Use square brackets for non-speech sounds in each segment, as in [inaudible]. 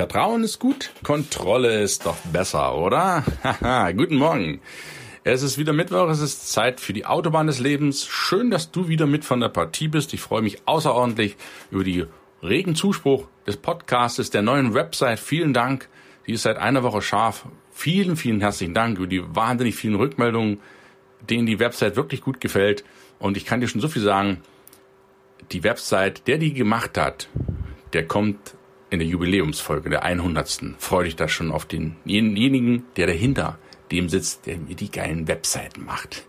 Vertrauen ist gut, Kontrolle ist doch besser, oder? Haha, [laughs] guten Morgen. Es ist wieder Mittwoch, es ist Zeit für die Autobahn des Lebens. Schön, dass du wieder mit von der Partie bist. Ich freue mich außerordentlich über die regen Zuspruch des Podcastes, der neuen Website. Vielen Dank. Die ist seit einer Woche scharf. Vielen, vielen herzlichen Dank über die wahnsinnig vielen Rückmeldungen, denen die Website wirklich gut gefällt. Und ich kann dir schon so viel sagen. Die Website, der die gemacht hat, der kommt in der Jubiläumsfolge, der 100. Freue dich da schon auf denjenigen, der dahinter dem sitzt, der mir die geilen Webseiten macht.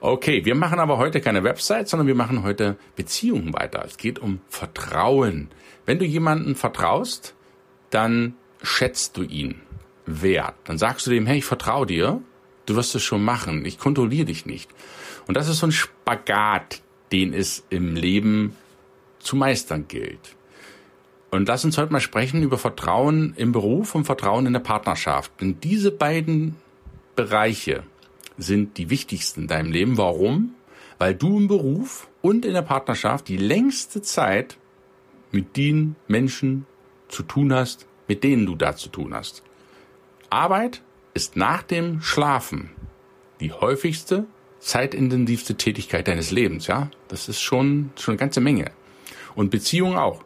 Okay, wir machen aber heute keine Website, sondern wir machen heute Beziehungen weiter. Es geht um Vertrauen. Wenn du jemanden vertraust, dann schätzt du ihn wert. Dann sagst du dem, hey, ich vertraue dir, du wirst es schon machen, ich kontrolliere dich nicht. Und das ist so ein Spagat, den es im Leben zu meistern gilt. Und lass uns heute mal sprechen über Vertrauen im Beruf und Vertrauen in der Partnerschaft. Denn diese beiden Bereiche sind die wichtigsten in deinem Leben. Warum? Weil du im Beruf und in der Partnerschaft die längste Zeit mit den Menschen zu tun hast, mit denen du da zu tun hast. Arbeit ist nach dem Schlafen die häufigste, zeitintensivste Tätigkeit deines Lebens, ja? Das ist schon, schon eine ganze Menge. Und Beziehung auch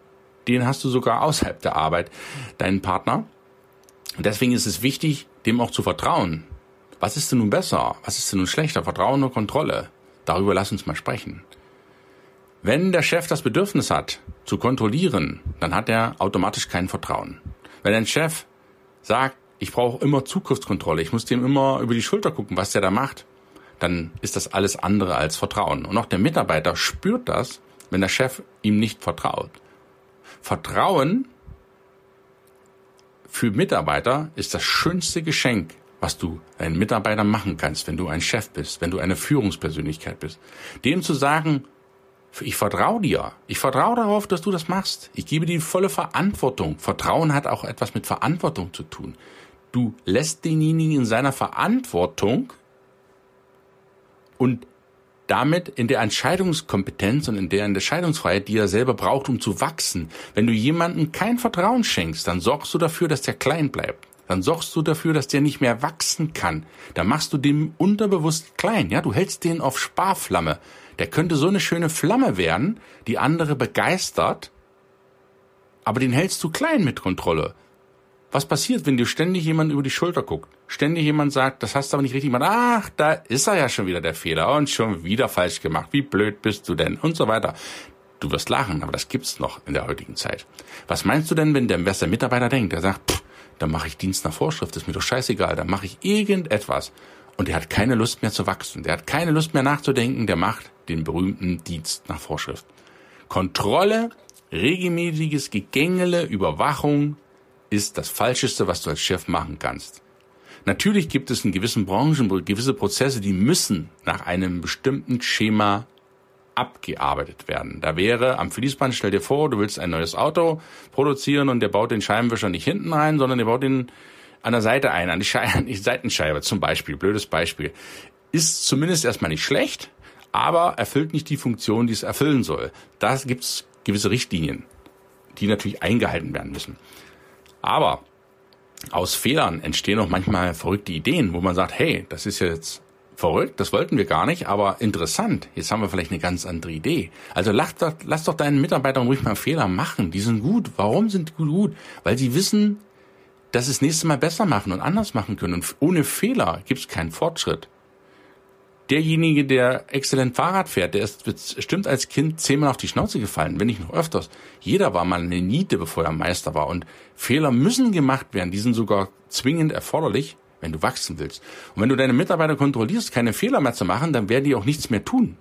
den hast du sogar außerhalb der Arbeit, deinen Partner. Und deswegen ist es wichtig, dem auch zu vertrauen. Was ist denn nun besser? Was ist denn nun schlechter? Vertrauen oder Kontrolle? Darüber lass uns mal sprechen. Wenn der Chef das Bedürfnis hat, zu kontrollieren, dann hat er automatisch kein Vertrauen. Wenn ein Chef sagt, ich brauche immer Zugriffskontrolle, ich muss dem immer über die Schulter gucken, was der da macht, dann ist das alles andere als Vertrauen. Und auch der Mitarbeiter spürt das, wenn der Chef ihm nicht vertraut. Vertrauen für Mitarbeiter ist das schönste Geschenk, was du deinen Mitarbeitern machen kannst, wenn du ein Chef bist, wenn du eine Führungspersönlichkeit bist. Dem zu sagen, ich vertraue dir. Ich vertraue darauf, dass du das machst. Ich gebe dir volle Verantwortung. Vertrauen hat auch etwas mit Verantwortung zu tun. Du lässt denjenigen in seiner Verantwortung und damit in der Entscheidungskompetenz und in der Entscheidungsfreiheit, die er selber braucht, um zu wachsen. Wenn du jemandem kein Vertrauen schenkst, dann sorgst du dafür, dass der klein bleibt. Dann sorgst du dafür, dass der nicht mehr wachsen kann. Dann machst du dem unterbewusst klein, ja? Du hältst den auf Sparflamme. Der könnte so eine schöne Flamme werden, die andere begeistert, aber den hältst du klein mit Kontrolle. Was passiert, wenn dir ständig jemand über die Schulter guckt? Ständig jemand sagt, das hast du aber nicht richtig gemacht. Ach, da ist er ja schon wieder der Fehler und schon wieder falsch gemacht. Wie blöd bist du denn? Und so weiter. Du wirst lachen, aber das gibt's noch in der heutigen Zeit. Was meinst du denn, wenn der, was der Mitarbeiter denkt? Der sagt, pff, dann mache ich Dienst nach Vorschrift, ist mir doch scheißegal, dann mache ich irgendetwas. Und der hat keine Lust mehr zu wachsen. Der hat keine Lust mehr nachzudenken, der macht den berühmten Dienst nach Vorschrift. Kontrolle, regelmäßiges Gegängele, Überwachung, ist das Falscheste, was du als Chef machen kannst. Natürlich gibt es in gewissen Branchen gewisse Prozesse, die müssen nach einem bestimmten Schema abgearbeitet werden. Da wäre am Fließband, stell dir vor, du willst ein neues Auto produzieren und der baut den Scheibenwischer nicht hinten rein, sondern der baut den an der Seite ein, an die, Schei [laughs] an die Seitenscheibe zum Beispiel. Blödes Beispiel. Ist zumindest erstmal nicht schlecht, aber erfüllt nicht die Funktion, die es erfüllen soll. Da gibt es gewisse Richtlinien, die natürlich eingehalten werden müssen. Aber aus Fehlern entstehen auch manchmal verrückte Ideen, wo man sagt, hey, das ist jetzt verrückt, das wollten wir gar nicht, aber interessant, jetzt haben wir vielleicht eine ganz andere Idee. Also lass doch, lass doch deinen Mitarbeitern ruhig mal Fehler machen, die sind gut. Warum sind die gut? Weil sie wissen, dass sie das nächste Mal besser machen und anders machen können. Und ohne Fehler gibt es keinen Fortschritt derjenige, der exzellent Fahrrad fährt, der ist bestimmt als Kind zehnmal auf die Schnauze gefallen, wenn nicht noch öfters. Jeder war mal eine Niete, bevor er Meister war. Und Fehler müssen gemacht werden. Die sind sogar zwingend erforderlich, wenn du wachsen willst. Und wenn du deine Mitarbeiter kontrollierst, keine Fehler mehr zu machen, dann werden die auch nichts mehr tun.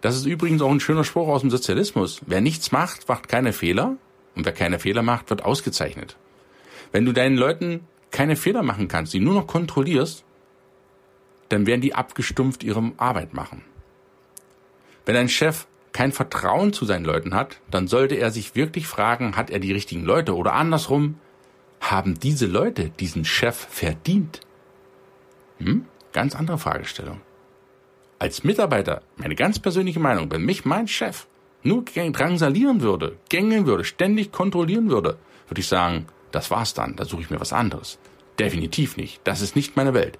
Das ist übrigens auch ein schöner Spruch aus dem Sozialismus. Wer nichts macht, macht keine Fehler. Und wer keine Fehler macht, wird ausgezeichnet. Wenn du deinen Leuten keine Fehler machen kannst, die nur noch kontrollierst, dann werden die abgestumpft ihre Arbeit machen. Wenn ein Chef kein Vertrauen zu seinen Leuten hat, dann sollte er sich wirklich fragen, hat er die richtigen Leute oder andersrum, haben diese Leute diesen Chef verdient? Hm? Ganz andere Fragestellung. Als Mitarbeiter, meine ganz persönliche Meinung, wenn mich mein Chef nur drangsalieren würde, gängeln würde, ständig kontrollieren würde, würde ich sagen, das war's dann, da suche ich mir was anderes. Definitiv nicht. Das ist nicht meine Welt.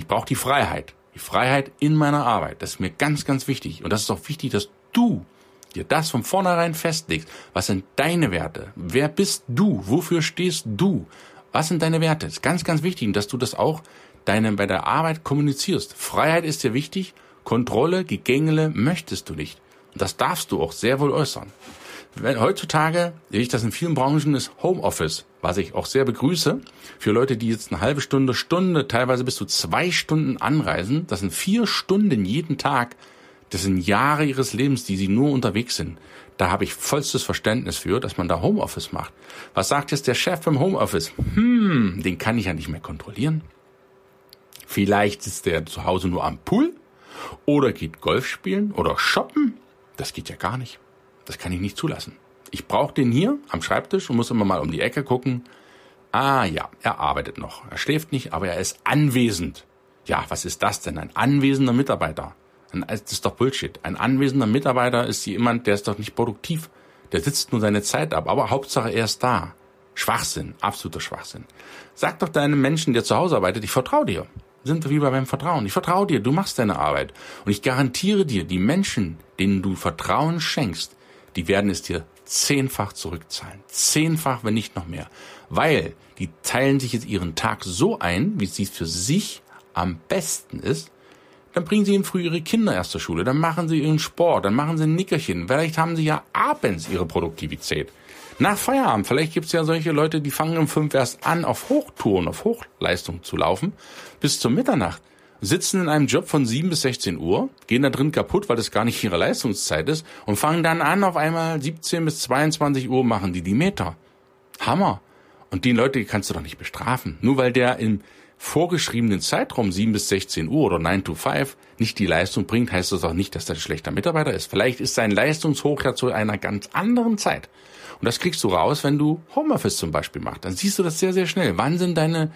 Ich brauche die Freiheit. Die Freiheit in meiner Arbeit. Das ist mir ganz, ganz wichtig. Und das ist auch wichtig, dass du dir das von vornherein festlegst. Was sind deine Werte? Wer bist du? Wofür stehst du? Was sind deine Werte? Das ist ganz, ganz wichtig, dass du das auch deine, bei der Arbeit kommunizierst. Freiheit ist dir wichtig. Kontrolle, Gegängele möchtest du nicht. Und das darfst du auch sehr wohl äußern. Wenn, heutzutage sehe ich das in vielen Branchen ist Homeoffice, was ich auch sehr begrüße. Für Leute, die jetzt eine halbe Stunde, Stunde, teilweise bis zu zwei Stunden anreisen, das sind vier Stunden jeden Tag. Das sind Jahre ihres Lebens, die sie nur unterwegs sind. Da habe ich vollstes Verständnis für, dass man da Homeoffice macht. Was sagt jetzt der Chef im Homeoffice? Hm, den kann ich ja nicht mehr kontrollieren. Vielleicht ist der zu Hause nur am Pool oder geht Golf spielen oder shoppen. Das geht ja gar nicht. Das kann ich nicht zulassen. Ich brauche den hier am Schreibtisch und muss immer mal um die Ecke gucken. Ah ja, er arbeitet noch. Er schläft nicht, aber er ist anwesend. Ja, was ist das denn? Ein anwesender Mitarbeiter. Das ist doch Bullshit. Ein anwesender Mitarbeiter ist jemand, der ist doch nicht produktiv. Der sitzt nur seine Zeit ab, aber Hauptsache er ist da. Schwachsinn, absoluter Schwachsinn. Sag doch deinem Menschen, der zu Hause arbeitet, ich vertraue dir. Sind wir wie beim Vertrauen. Ich vertraue dir, du machst deine Arbeit. Und ich garantiere dir, die Menschen, denen du Vertrauen schenkst, die werden es dir zehnfach zurückzahlen. Zehnfach, wenn nicht noch mehr. Weil die teilen sich jetzt ihren Tag so ein, wie es für sich am besten ist. Dann bringen sie ihnen früh ihre Kinder erst zur Schule, dann machen sie ihren Sport, dann machen sie ein Nickerchen. Vielleicht haben sie ja abends ihre Produktivität. Nach Feierabend, vielleicht gibt es ja solche Leute, die fangen um fünf erst an, auf Hochtouren, auf Hochleistung zu laufen, bis zur Mitternacht sitzen in einem Job von 7 bis 16 Uhr, gehen da drin kaputt, weil das gar nicht ihre Leistungszeit ist und fangen dann an, auf einmal 17 bis 22 Uhr machen die die Meter. Hammer. Und die Leute kannst du doch nicht bestrafen. Nur weil der im vorgeschriebenen Zeitraum 7 bis 16 Uhr oder 9 to 5 nicht die Leistung bringt, heißt das auch nicht, dass der ein schlechter Mitarbeiter ist. Vielleicht ist sein Leistungshoch ja zu einer ganz anderen Zeit. Und das kriegst du raus, wenn du Homeoffice zum Beispiel machst. Dann siehst du das sehr, sehr schnell. Wann sind deine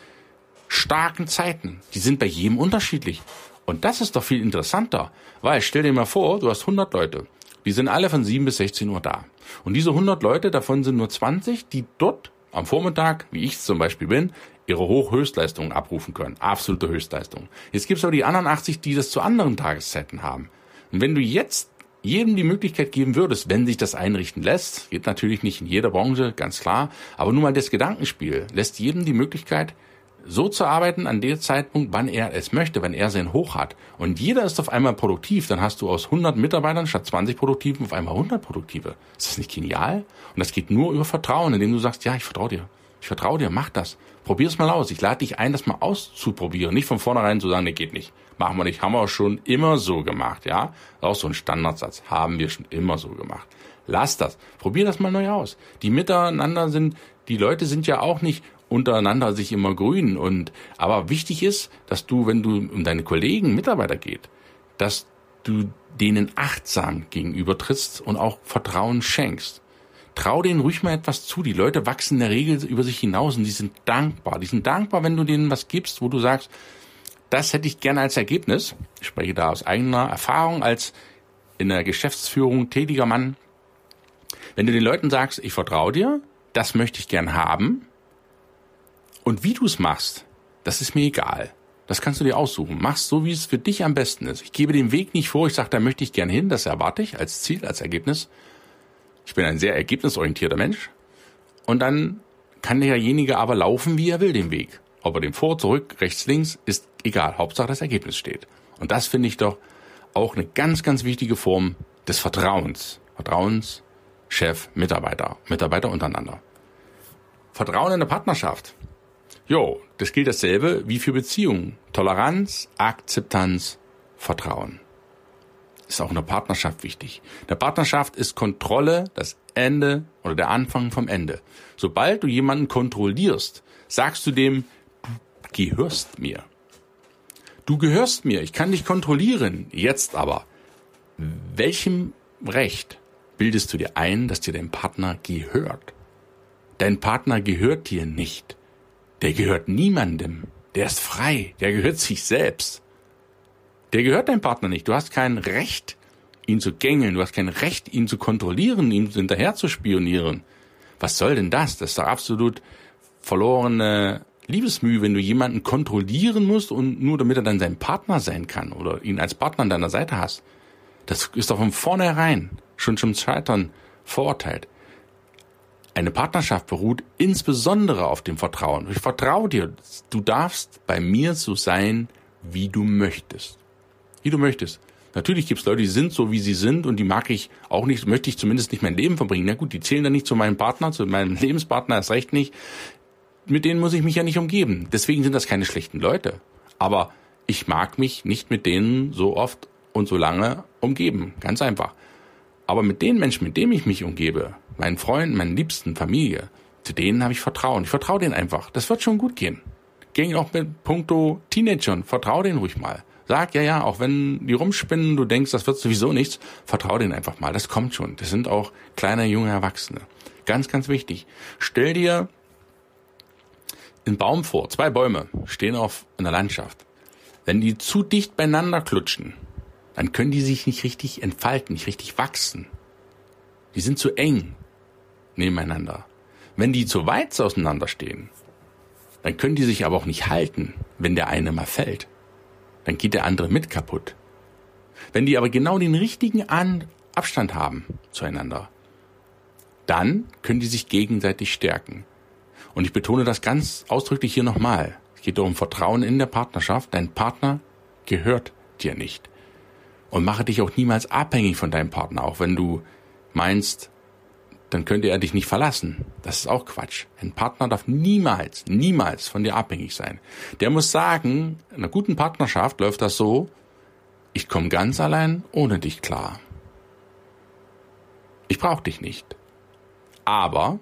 starken Zeiten. Die sind bei jedem unterschiedlich. Und das ist doch viel interessanter, weil stell dir mal vor, du hast 100 Leute. Die sind alle von 7 bis 16 Uhr da. Und diese 100 Leute, davon sind nur 20, die dort am Vormittag, wie ich zum Beispiel bin, ihre Hochhöchstleistungen abrufen können. Absolute Höchstleistung. Jetzt gibt es aber die anderen 80, die das zu anderen Tageszeiten haben. Und wenn du jetzt jedem die Möglichkeit geben würdest, wenn sich das einrichten lässt, geht natürlich nicht in jeder Branche, ganz klar, aber nur mal das Gedankenspiel lässt jedem die Möglichkeit, so zu arbeiten an dem Zeitpunkt, wann er es möchte, wenn er sein Hoch hat. Und jeder ist auf einmal produktiv, dann hast du aus 100 Mitarbeitern statt 20 Produktiven auf einmal 100 Produktive. Ist das nicht genial? Und das geht nur über Vertrauen, indem du sagst, ja, ich vertraue dir. Ich vertraue dir, mach das. Probier's mal aus. Ich lade dich ein, das mal auszuprobieren. Nicht von vornherein zu sagen, nee, geht nicht. Machen wir nicht. Haben wir auch schon immer so gemacht, ja? Auch so ein Standardsatz. Haben wir schon immer so gemacht. Lass das. Probier das mal neu aus. Die miteinander sind, die Leute sind ja auch nicht untereinander sich immer grün. Und aber wichtig ist, dass du, wenn du um deine Kollegen, Mitarbeiter geht, dass du denen achtsam gegenüber trittst und auch Vertrauen schenkst. Trau denen ruhig mal etwas zu. Die Leute wachsen in der Regel über sich hinaus und die sind dankbar. Die sind dankbar, wenn du denen was gibst, wo du sagst, das hätte ich gerne als Ergebnis. Ich spreche da aus eigener Erfahrung als in der Geschäftsführung tätiger Mann. Wenn du den Leuten sagst, ich vertraue dir, das möchte ich gern haben, und wie du es machst, das ist mir egal. Das kannst du dir aussuchen. Mach's so, wie es für dich am besten ist. Ich gebe den Weg nicht vor. Ich sage, da möchte ich gern hin. Das erwarte ich als Ziel, als Ergebnis. Ich bin ein sehr ergebnisorientierter Mensch. Und dann kann derjenige aber laufen, wie er will, den Weg. Ob er den vor, zurück, rechts, links, ist egal. Hauptsache das Ergebnis steht. Und das finde ich doch auch eine ganz, ganz wichtige Form des Vertrauens. Vertrauens, Chef, Mitarbeiter, Mitarbeiter untereinander. Vertrauen in der Partnerschaft. Jo, das gilt dasselbe wie für Beziehungen. Toleranz, Akzeptanz, Vertrauen. Ist auch in der Partnerschaft wichtig. In der Partnerschaft ist Kontrolle das Ende oder der Anfang vom Ende. Sobald du jemanden kontrollierst, sagst du dem, gehörst mir. Du gehörst mir, ich kann dich kontrollieren. Jetzt aber, welchem Recht bildest du dir ein, dass dir dein Partner gehört? Dein Partner gehört dir nicht. Der gehört niemandem. Der ist frei. Der gehört sich selbst. Der gehört deinem Partner nicht. Du hast kein Recht, ihn zu gängeln. Du hast kein Recht, ihn zu kontrollieren, ihm hinterher zu spionieren. Was soll denn das? Das ist doch absolut verlorene Liebesmühe, wenn du jemanden kontrollieren musst und nur damit er dann sein Partner sein kann oder ihn als Partner an deiner Seite hast. Das ist doch von vornherein schon zum Scheitern verurteilt. Eine Partnerschaft beruht insbesondere auf dem Vertrauen. Ich vertraue dir. Du darfst bei mir so sein, wie du möchtest. Wie du möchtest. Natürlich gibt es Leute, die sind so, wie sie sind und die mag ich auch nicht, möchte ich zumindest nicht mein Leben verbringen. Na gut, die zählen dann nicht zu meinem Partner, zu meinem [laughs] Lebenspartner erst recht nicht. Mit denen muss ich mich ja nicht umgeben. Deswegen sind das keine schlechten Leute. Aber ich mag mich nicht mit denen so oft und so lange umgeben. Ganz einfach. Aber mit den Menschen, mit denen ich mich umgebe, meinen Freunden, meinen Liebsten, Familie, zu denen habe ich Vertrauen. Ich vertraue denen einfach. Das wird schon gut gehen. Ging auch mit puncto Teenagern. Vertraue denen ruhig mal. Sag, ja, ja, auch wenn die rumspinnen, du denkst, das wird sowieso nichts, vertraue denen einfach mal. Das kommt schon. Das sind auch kleine, junge Erwachsene. Ganz, ganz wichtig. Stell dir einen Baum vor. Zwei Bäume stehen auf einer Landschaft. Wenn die zu dicht beieinander klutschen, dann können die sich nicht richtig entfalten, nicht richtig wachsen. Die sind zu eng nebeneinander. Wenn die zu weit auseinanderstehen, dann können die sich aber auch nicht halten, wenn der eine mal fällt. Dann geht der andere mit kaputt. Wenn die aber genau den richtigen An Abstand haben zueinander, dann können die sich gegenseitig stärken. Und ich betone das ganz ausdrücklich hier nochmal. Es geht um Vertrauen in der Partnerschaft. Dein Partner gehört dir nicht. Und mache dich auch niemals abhängig von deinem Partner, auch wenn du meinst, dann könnte er dich nicht verlassen. Das ist auch Quatsch. Ein Partner darf niemals, niemals von dir abhängig sein. Der muss sagen, in einer guten Partnerschaft läuft das so, ich komme ganz allein ohne dich klar. Ich brauche dich nicht. Aber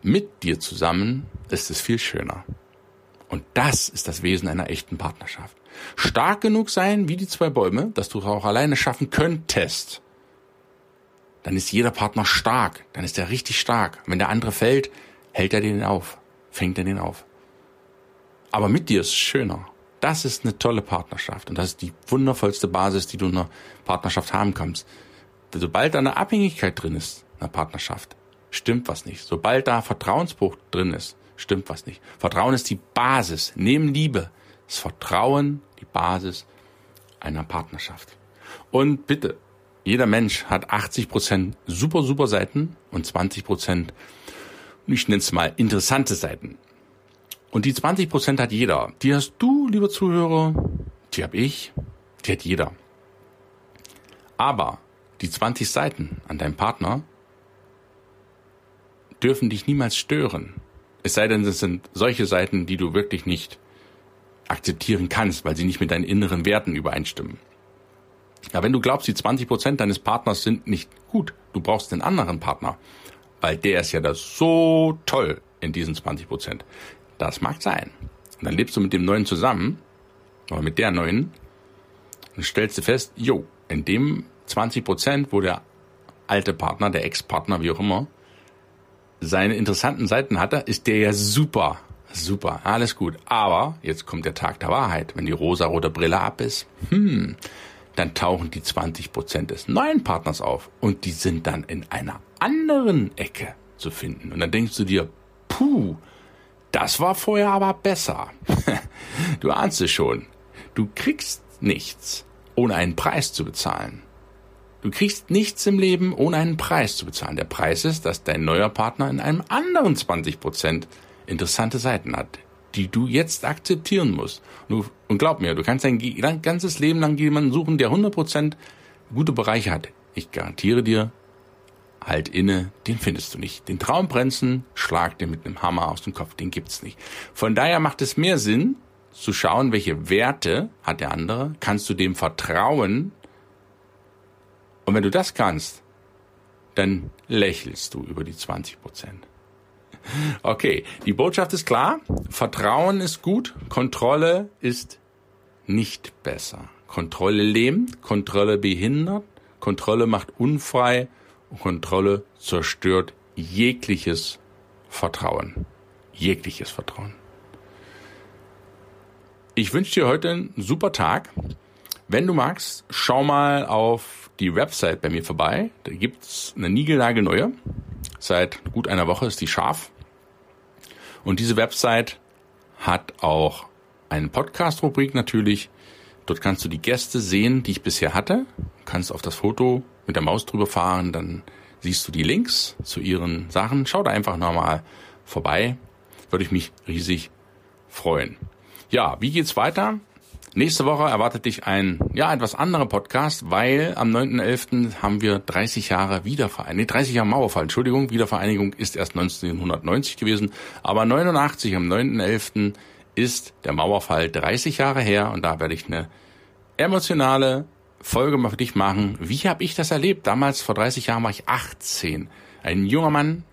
mit dir zusammen ist es viel schöner. Und das ist das Wesen einer echten Partnerschaft. Stark genug sein wie die zwei Bäume, dass du es auch alleine schaffen könntest dann ist jeder Partner stark, dann ist er richtig stark. Wenn der andere fällt, hält er den auf, fängt er den auf. Aber mit dir ist es schöner. Das ist eine tolle Partnerschaft und das ist die wundervollste Basis, die du in einer Partnerschaft haben kannst. Sobald da eine Abhängigkeit drin ist, in einer Partnerschaft, stimmt was nicht. Sobald da Vertrauensbruch drin ist, stimmt was nicht. Vertrauen ist die Basis. Neben Liebe ist Vertrauen die Basis einer Partnerschaft. Und bitte, jeder Mensch hat 80 Prozent super, super Seiten und 20 Prozent, ich nenne es mal, interessante Seiten. Und die 20 Prozent hat jeder. Die hast du, lieber Zuhörer, die hab ich, die hat jeder. Aber die 20 Seiten an deinem Partner dürfen dich niemals stören. Es sei denn, es sind solche Seiten, die du wirklich nicht akzeptieren kannst, weil sie nicht mit deinen inneren Werten übereinstimmen. Ja, wenn du glaubst, die 20 Prozent deines Partners sind nicht gut, du brauchst den anderen Partner, weil der ist ja das so toll in diesen 20 Prozent. Das mag sein. Und dann lebst du mit dem Neuen zusammen, oder mit der Neuen, und stellst du fest, jo, in dem 20 Prozent, wo der alte Partner, der Ex-Partner, wie auch immer, seine interessanten Seiten hatte, ist der ja super. Super, alles gut. Aber jetzt kommt der Tag der Wahrheit, wenn die rosarote Brille ab ist. Hm, dann tauchen die 20 Prozent des neuen Partners auf und die sind dann in einer anderen Ecke zu finden. Und dann denkst du dir, puh, das war vorher aber besser. [laughs] du ahnst es schon. Du kriegst nichts, ohne einen Preis zu bezahlen. Du kriegst nichts im Leben, ohne einen Preis zu bezahlen. Der Preis ist, dass dein neuer Partner in einem anderen 20 Prozent interessante Seiten hat, die du jetzt akzeptieren musst. Und glaub mir, du kannst dein ganzes Leben lang jemanden suchen, der 100% gute Bereiche hat. Ich garantiere dir, halt inne, den findest du nicht. Den Traumprinzen schlag dir mit einem Hammer aus dem Kopf, den gibt's nicht. Von daher macht es mehr Sinn, zu schauen, welche Werte hat der andere, kannst du dem vertrauen. Und wenn du das kannst, dann lächelst du über die 20 Prozent. [laughs] Okay, die Botschaft ist klar. Vertrauen ist gut, Kontrolle ist nicht besser. Kontrolle lähmt, Kontrolle behindert, Kontrolle macht unfrei Kontrolle zerstört jegliches Vertrauen. Jegliches Vertrauen. Ich wünsche dir heute einen super Tag. Wenn du magst, schau mal auf die Website bei mir vorbei. Da gibt's eine niegelnagelneue. Seit gut einer Woche ist die scharf. Und diese Website hat auch eine Podcast-Rubrik natürlich. Dort kannst du die Gäste sehen, die ich bisher hatte. Kannst auf das Foto mit der Maus drüber fahren, dann siehst du die Links zu ihren Sachen. Schau da einfach nochmal vorbei. Würde ich mich riesig freuen. Ja, wie geht's weiter? Nächste Woche erwartet dich ein, ja, etwas anderer Podcast, weil am 9.11. haben wir 30 Jahre Wiedervereinigung, nee, 30 Jahre Mauerfall, Entschuldigung, Wiedervereinigung ist erst 1990 gewesen, aber 89 am 9.11. ist der Mauerfall 30 Jahre her und da werde ich eine emotionale Folge mal für dich machen. Wie habe ich das erlebt? Damals, vor 30 Jahren, war ich 18. Ein junger Mann,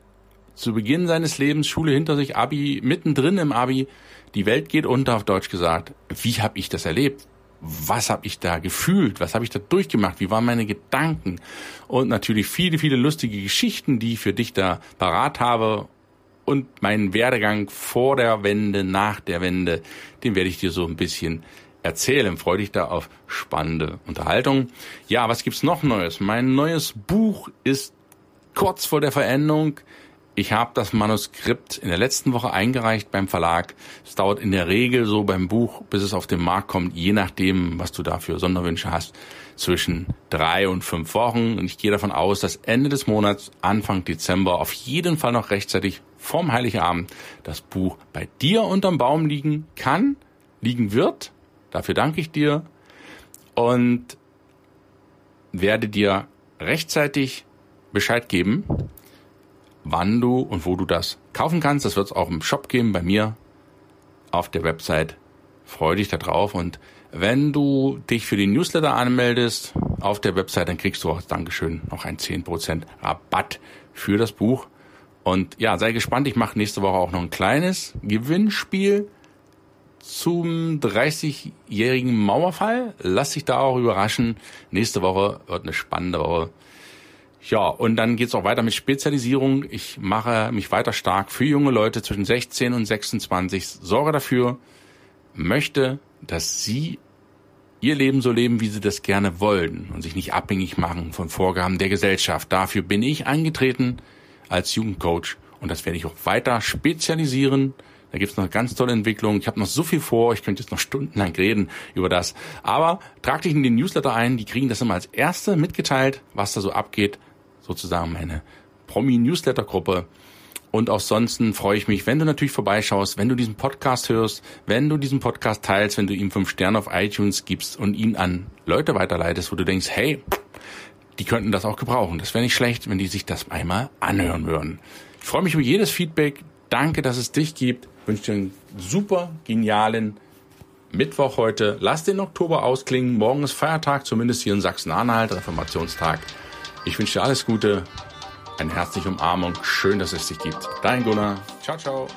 zu Beginn seines Lebens, Schule hinter sich, Abi, mittendrin im Abi, die Welt geht unter, auf Deutsch gesagt. Wie habe ich das erlebt? Was habe ich da gefühlt? Was habe ich da durchgemacht? Wie waren meine Gedanken? Und natürlich viele, viele lustige Geschichten, die ich für dich da parat habe. Und meinen Werdegang vor der Wende, nach der Wende, den werde ich dir so ein bisschen erzählen. Freue dich da auf spannende Unterhaltung. Ja, was gibt's noch Neues? Mein neues Buch ist kurz vor der Veränderung. Ich habe das Manuskript in der letzten Woche eingereicht beim Verlag. Es dauert in der Regel so beim Buch, bis es auf den Markt kommt, je nachdem, was du da für Sonderwünsche hast, zwischen drei und fünf Wochen. Und ich gehe davon aus, dass Ende des Monats, Anfang Dezember, auf jeden Fall noch rechtzeitig vorm Heiligabend das Buch bei dir unterm Baum liegen kann, liegen wird. Dafür danke ich dir und werde dir rechtzeitig Bescheid geben, wann du und wo du das kaufen kannst. Das wird es auch im Shop geben bei mir auf der Website. Freue dich da drauf und wenn du dich für den Newsletter anmeldest auf der Website, dann kriegst du auch Dankeschön noch einen 10% Rabatt für das Buch. Und ja, sei gespannt, ich mache nächste Woche auch noch ein kleines Gewinnspiel zum 30-jährigen Mauerfall. Lass dich da auch überraschen. Nächste Woche wird eine spannende Woche. Ja, und dann geht's auch weiter mit Spezialisierung. Ich mache mich weiter stark für junge Leute zwischen 16 und 26. Sorge dafür, möchte, dass sie ihr Leben so leben, wie sie das gerne wollen und sich nicht abhängig machen von Vorgaben der Gesellschaft. Dafür bin ich eingetreten als Jugendcoach und das werde ich auch weiter spezialisieren. Da gibt's noch ganz tolle Entwicklungen. Ich habe noch so viel vor, ich könnte jetzt noch stundenlang reden über das. Aber trag dich in den Newsletter ein, die kriegen das immer als Erste mitgeteilt, was da so abgeht sozusagen meine Promi-Newsletter-Gruppe. Und auch sonst freue ich mich, wenn du natürlich vorbeischaust, wenn du diesen Podcast hörst, wenn du diesen Podcast teilst, wenn du ihm fünf Sterne auf iTunes gibst und ihn an Leute weiterleitest, wo du denkst, hey, die könnten das auch gebrauchen. Das wäre nicht schlecht, wenn die sich das einmal anhören würden. Ich freue mich über jedes Feedback. Danke, dass es dich gibt. Ich wünsche dir einen super genialen Mittwoch heute. Lass den Oktober ausklingen. Morgen ist Feiertag, zumindest hier in Sachsen-Anhalt, Reformationstag. Ich wünsche dir alles Gute, eine herzliche Umarmung. Schön, dass es dich gibt. Dein Gunnar. Ciao, ciao.